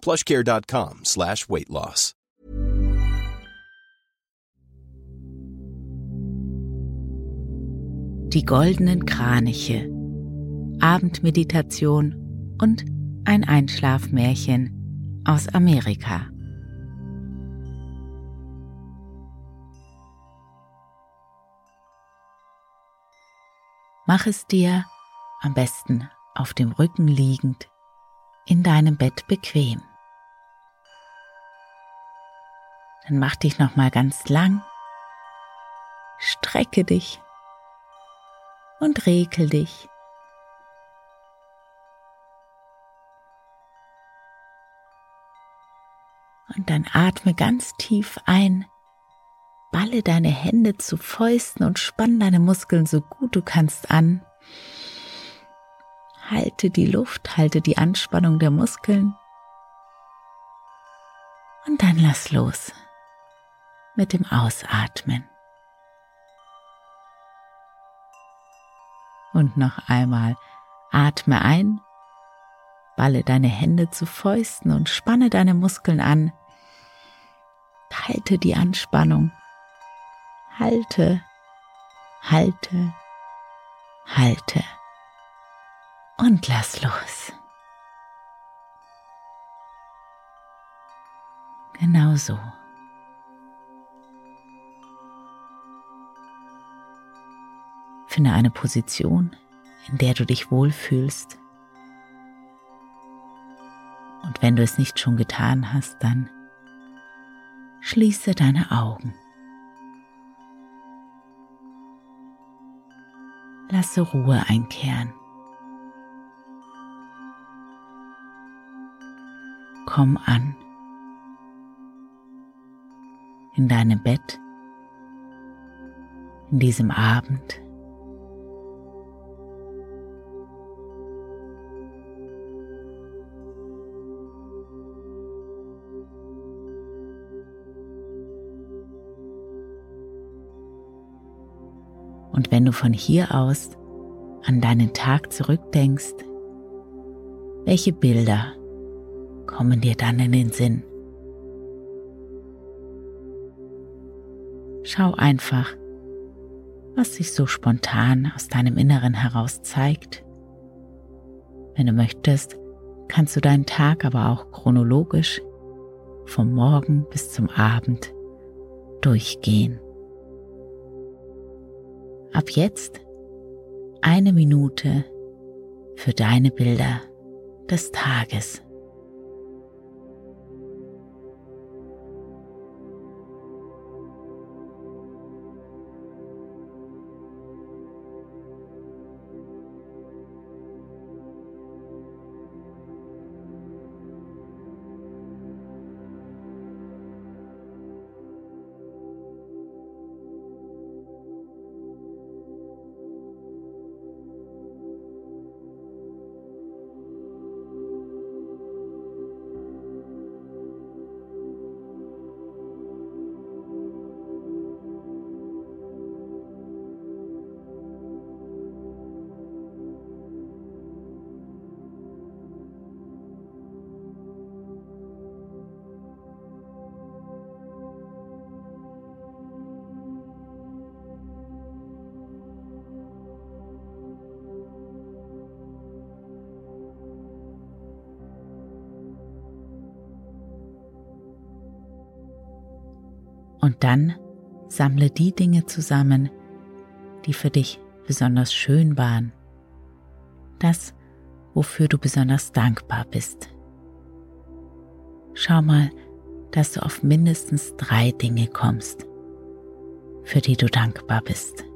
plushcare.com slash weight loss. Die goldenen Kraniche, Abendmeditation und ein Einschlafmärchen aus Amerika. Mach es dir am besten auf dem Rücken liegend in deinem Bett bequem. Dann mach dich noch mal ganz lang, strecke dich und rekel dich. Und dann atme ganz tief ein, balle deine Hände zu Fäusten und spann deine Muskeln so gut du kannst an. Halte die Luft, halte die Anspannung der Muskeln. Und dann lass los mit dem Ausatmen. Und noch einmal atme ein, balle deine Hände zu Fäusten und spanne deine Muskeln an. Halte die Anspannung. Halte, halte, halte und lass los. Genau so. Finde eine Position, in der du dich wohlfühlst. Und wenn du es nicht schon getan hast, dann schließe deine Augen. Lasse Ruhe einkehren. Komm an in deinem Bett, in diesem Abend. Und wenn du von hier aus an deinen Tag zurückdenkst, welche Bilder kommen dir dann in den Sinn? Schau einfach, was sich so spontan aus deinem Inneren heraus zeigt. Wenn du möchtest, kannst du deinen Tag aber auch chronologisch vom Morgen bis zum Abend durchgehen. Ab jetzt eine Minute für deine Bilder des Tages. Und dann sammle die Dinge zusammen, die für dich besonders schön waren. Das, wofür du besonders dankbar bist. Schau mal, dass du auf mindestens drei Dinge kommst, für die du dankbar bist.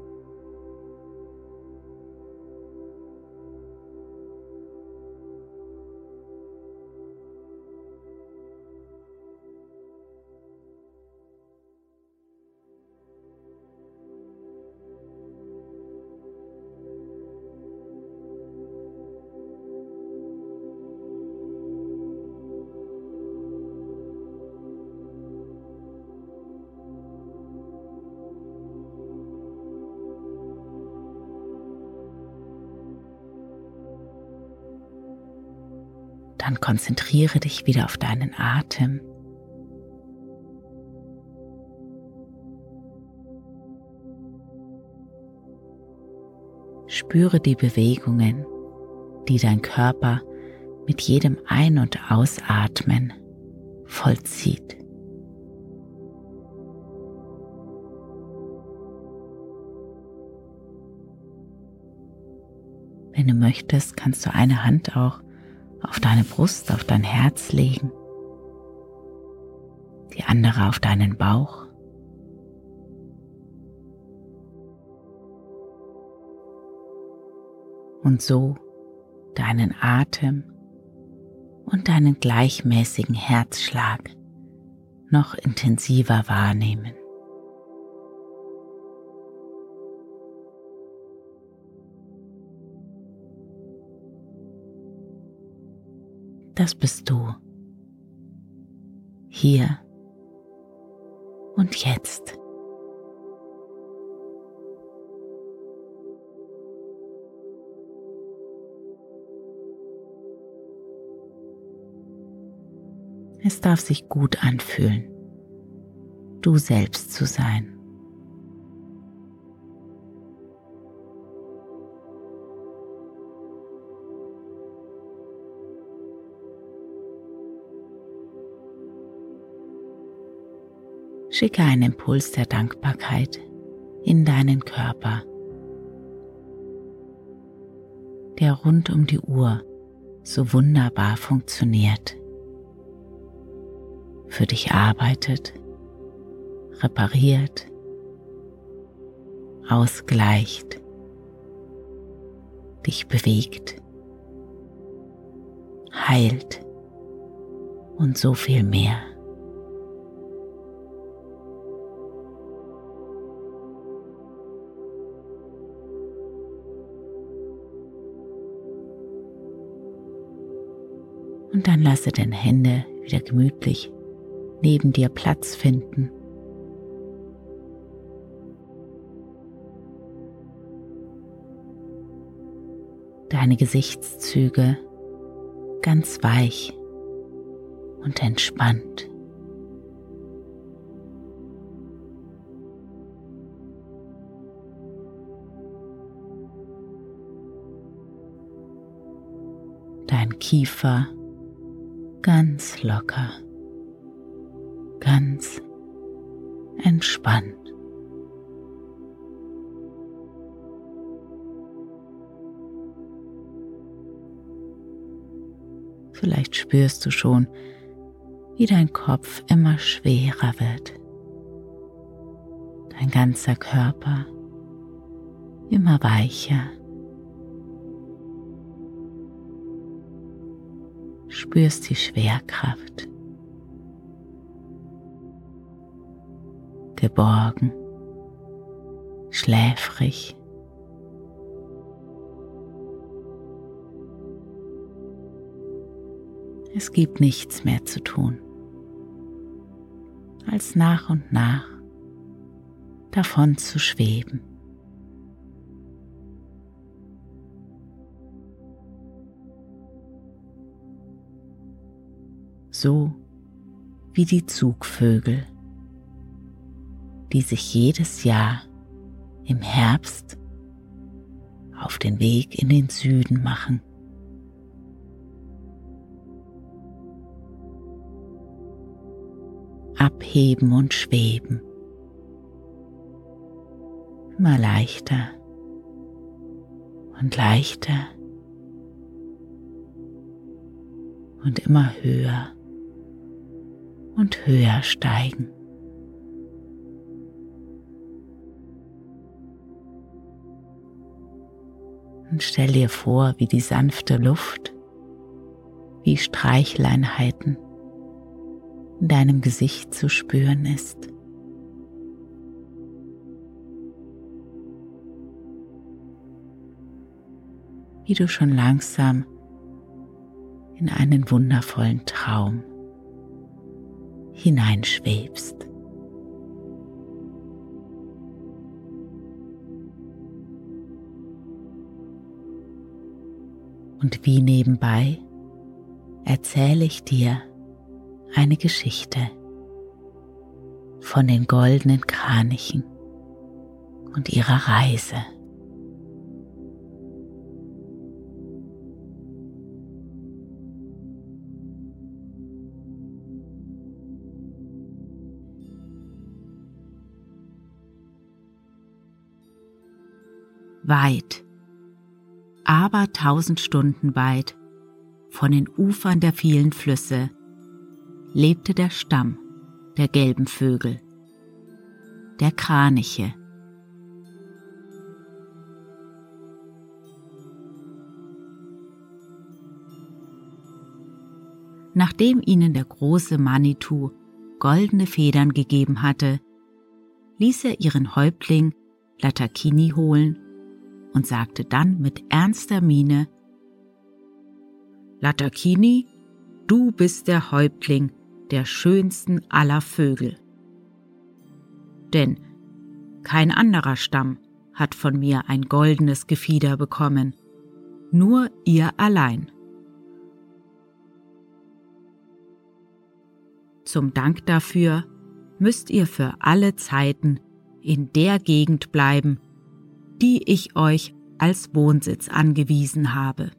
Dann konzentriere dich wieder auf deinen Atem. Spüre die Bewegungen, die dein Körper mit jedem Ein- und Ausatmen vollzieht. Wenn du möchtest, kannst du eine Hand auch auf deine Brust, auf dein Herz legen, die andere auf deinen Bauch. Und so deinen Atem und deinen gleichmäßigen Herzschlag noch intensiver wahrnehmen. Das bist du. Hier und jetzt. Es darf sich gut anfühlen, du selbst zu sein. Schicke einen Impuls der Dankbarkeit in deinen Körper, der rund um die Uhr so wunderbar funktioniert, für dich arbeitet, repariert, ausgleicht, dich bewegt, heilt und so viel mehr. Und dann lasse deine Hände wieder gemütlich neben dir Platz finden. Deine Gesichtszüge ganz weich und entspannt. Dein Kiefer ganz locker, ganz entspannt. Vielleicht spürst du schon, wie dein Kopf immer schwerer wird, dein ganzer Körper immer weicher. Spürst die Schwerkraft. Geborgen, schläfrig. Es gibt nichts mehr zu tun, als nach und nach davon zu schweben. So wie die Zugvögel, die sich jedes Jahr im Herbst auf den Weg in den Süden machen. Abheben und schweben immer leichter und leichter und immer höher und höher steigen. Und stell dir vor, wie die sanfte Luft, wie Streichleinheiten in deinem Gesicht zu spüren ist. Wie du schon langsam in einen wundervollen Traum hineinschwebst. Und wie nebenbei erzähle ich dir eine Geschichte von den goldenen Kranichen und ihrer Reise. Weit, aber tausend Stunden weit von den Ufern der vielen Flüsse lebte der Stamm der gelben Vögel, der Kraniche. Nachdem ihnen der große Manitou goldene Federn gegeben hatte, ließ er ihren Häuptling Latakini holen und sagte dann mit ernster Miene, Latakini, du bist der Häuptling der schönsten aller Vögel. Denn kein anderer Stamm hat von mir ein goldenes Gefieder bekommen, nur ihr allein. Zum Dank dafür müsst ihr für alle Zeiten in der Gegend bleiben, die ich euch als Wohnsitz angewiesen habe.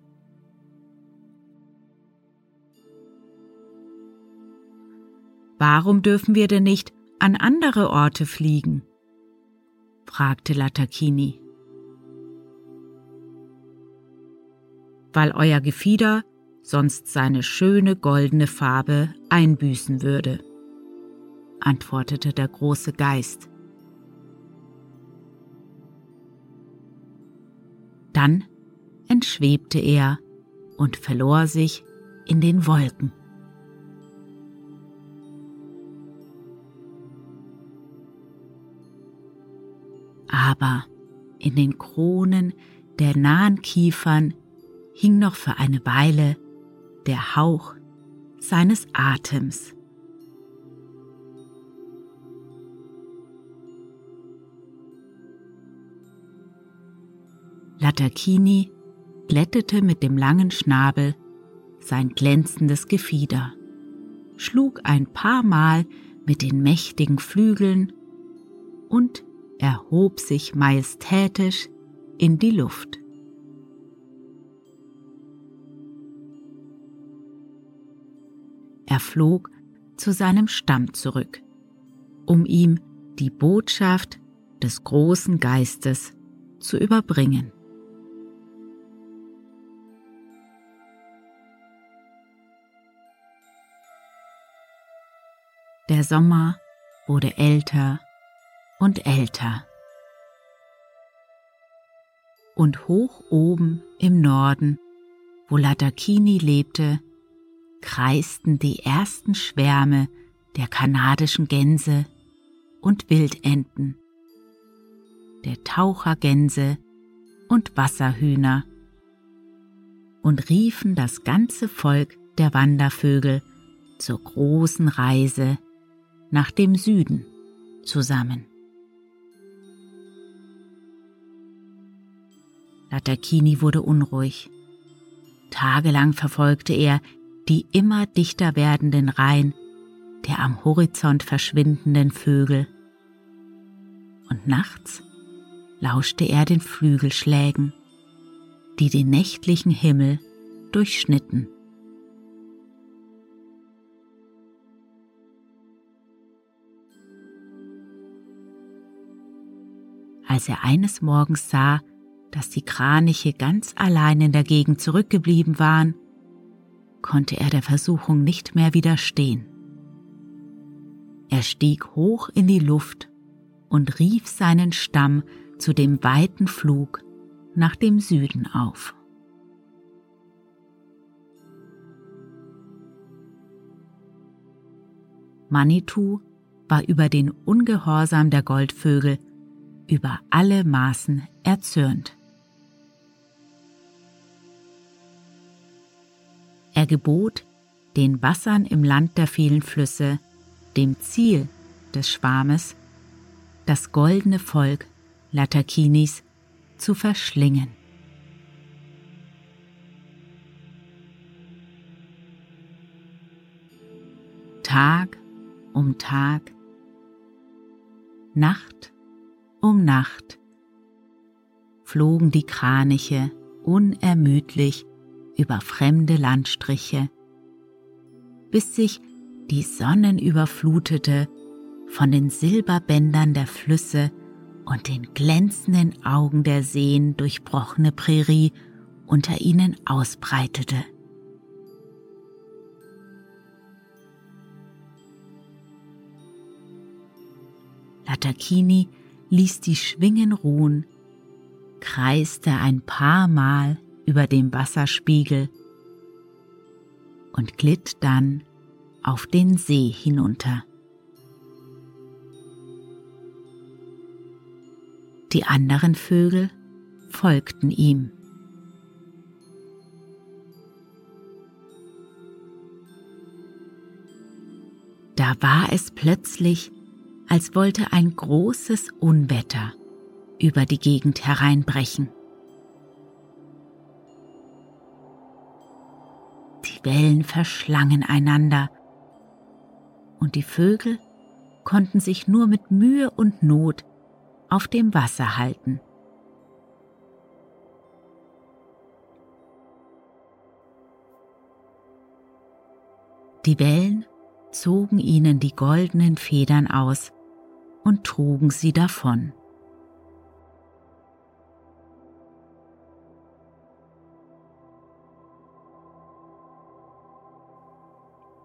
Warum dürfen wir denn nicht an andere Orte fliegen? fragte Lattakini. Weil euer Gefieder sonst seine schöne goldene Farbe einbüßen würde, antwortete der große Geist. Dann entschwebte er und verlor sich in den Wolken. aber in den Kronen der nahen Kiefern hing noch für eine Weile der Hauch seines Atems. Lattakini glättete mit dem langen Schnabel sein glänzendes Gefieder, schlug ein paar Mal mit den mächtigen Flügeln und erhob sich majestätisch in die Luft. Er flog zu seinem Stamm zurück, um ihm die Botschaft des großen Geistes zu überbringen. Der Sommer wurde älter und älter. Und hoch oben im Norden, wo Ladakini lebte, kreisten die ersten Schwärme der kanadischen Gänse und Wildenten, der Tauchergänse und Wasserhühner und riefen das ganze Volk der Wandervögel zur großen Reise nach dem Süden zusammen. Lattakini wurde unruhig. Tagelang verfolgte er die immer dichter werdenden Reihen der am Horizont verschwindenden Vögel. Und nachts lauschte er den Flügelschlägen, die den nächtlichen Himmel durchschnitten. Als er eines Morgens sah, dass die Kraniche ganz allein in der Gegend zurückgeblieben waren, konnte er der Versuchung nicht mehr widerstehen. Er stieg hoch in die Luft und rief seinen Stamm zu dem weiten Flug nach dem Süden auf. Manitou war über den Ungehorsam der Goldvögel über alle Maßen erzürnt. Er gebot, den Wassern im Land der vielen Flüsse, dem Ziel des Schwarmes, das goldene Volk Latakinis zu verschlingen. Tag um Tag, Nacht um Nacht flogen die Kraniche unermüdlich über fremde Landstriche, bis sich die sonnenüberflutete, von den Silberbändern der Flüsse und den glänzenden Augen der Seen durchbrochene Prärie unter ihnen ausbreitete. Latakini ließ die Schwingen ruhen, kreiste ein paar Mal über dem Wasserspiegel und glitt dann auf den See hinunter. Die anderen Vögel folgten ihm. Da war es plötzlich, als wollte ein großes Unwetter über die Gegend hereinbrechen. Die Wellen verschlangen einander und die Vögel konnten sich nur mit Mühe und Not auf dem Wasser halten. Die Wellen zogen ihnen die goldenen Federn aus und trugen sie davon.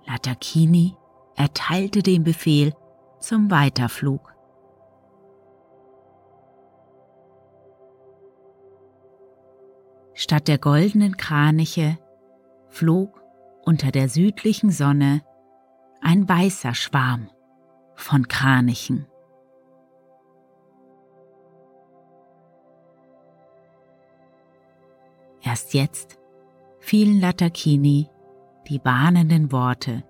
Latakini erteilte den Befehl zum Weiterflug. Statt der goldenen Kraniche flog unter der südlichen Sonne ein weißer Schwarm von Kranichen. Erst jetzt fielen Latakini die warnenden Worte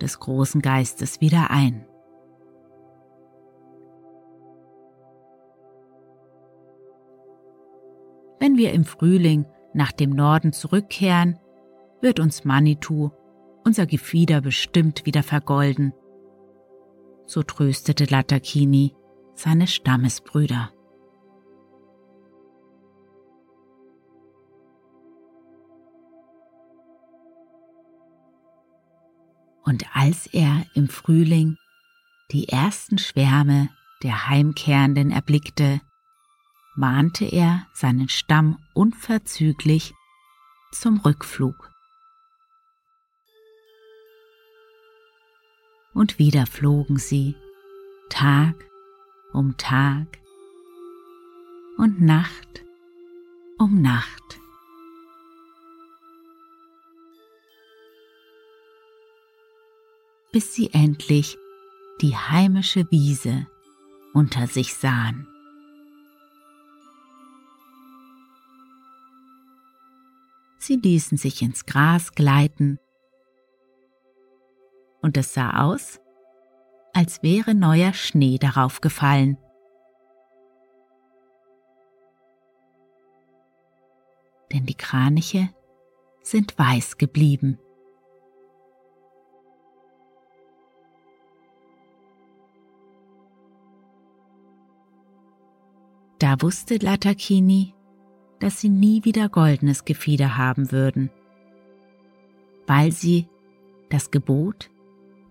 des großen Geistes wieder ein. Wenn wir im Frühling nach dem Norden zurückkehren, wird uns Manitou unser Gefieder bestimmt wieder vergolden. So tröstete Latakini seine Stammesbrüder. Und als er im Frühling die ersten Schwärme der Heimkehrenden erblickte, mahnte er seinen Stamm unverzüglich zum Rückflug. Und wieder flogen sie, Tag um Tag und Nacht um Nacht. Bis sie endlich die heimische Wiese unter sich sahen. Sie ließen sich ins Gras gleiten und es sah aus, als wäre neuer Schnee darauf gefallen. Denn die Kraniche sind weiß geblieben. Da wusste Latakini, dass sie nie wieder goldenes Gefieder haben würden, weil sie das Gebot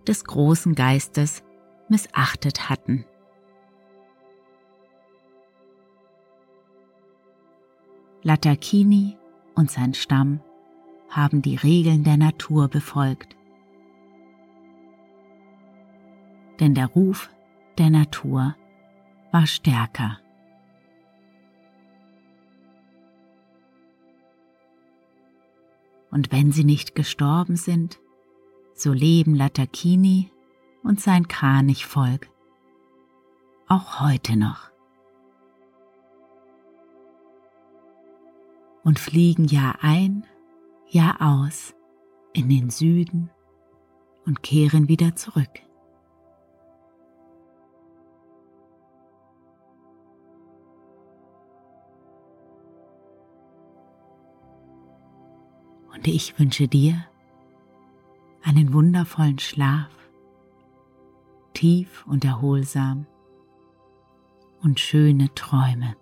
des großen Geistes missachtet hatten. Lattakini und sein Stamm haben die Regeln der Natur befolgt. Denn der Ruf der Natur war stärker. Und wenn sie nicht gestorben sind, so leben Lattakini und sein Kranichvolk auch heute noch. Und fliegen Jahr ein, Jahr aus in den Süden und kehren wieder zurück. Und ich wünsche dir einen wundervollen Schlaf, tief und erholsam und schöne Träume.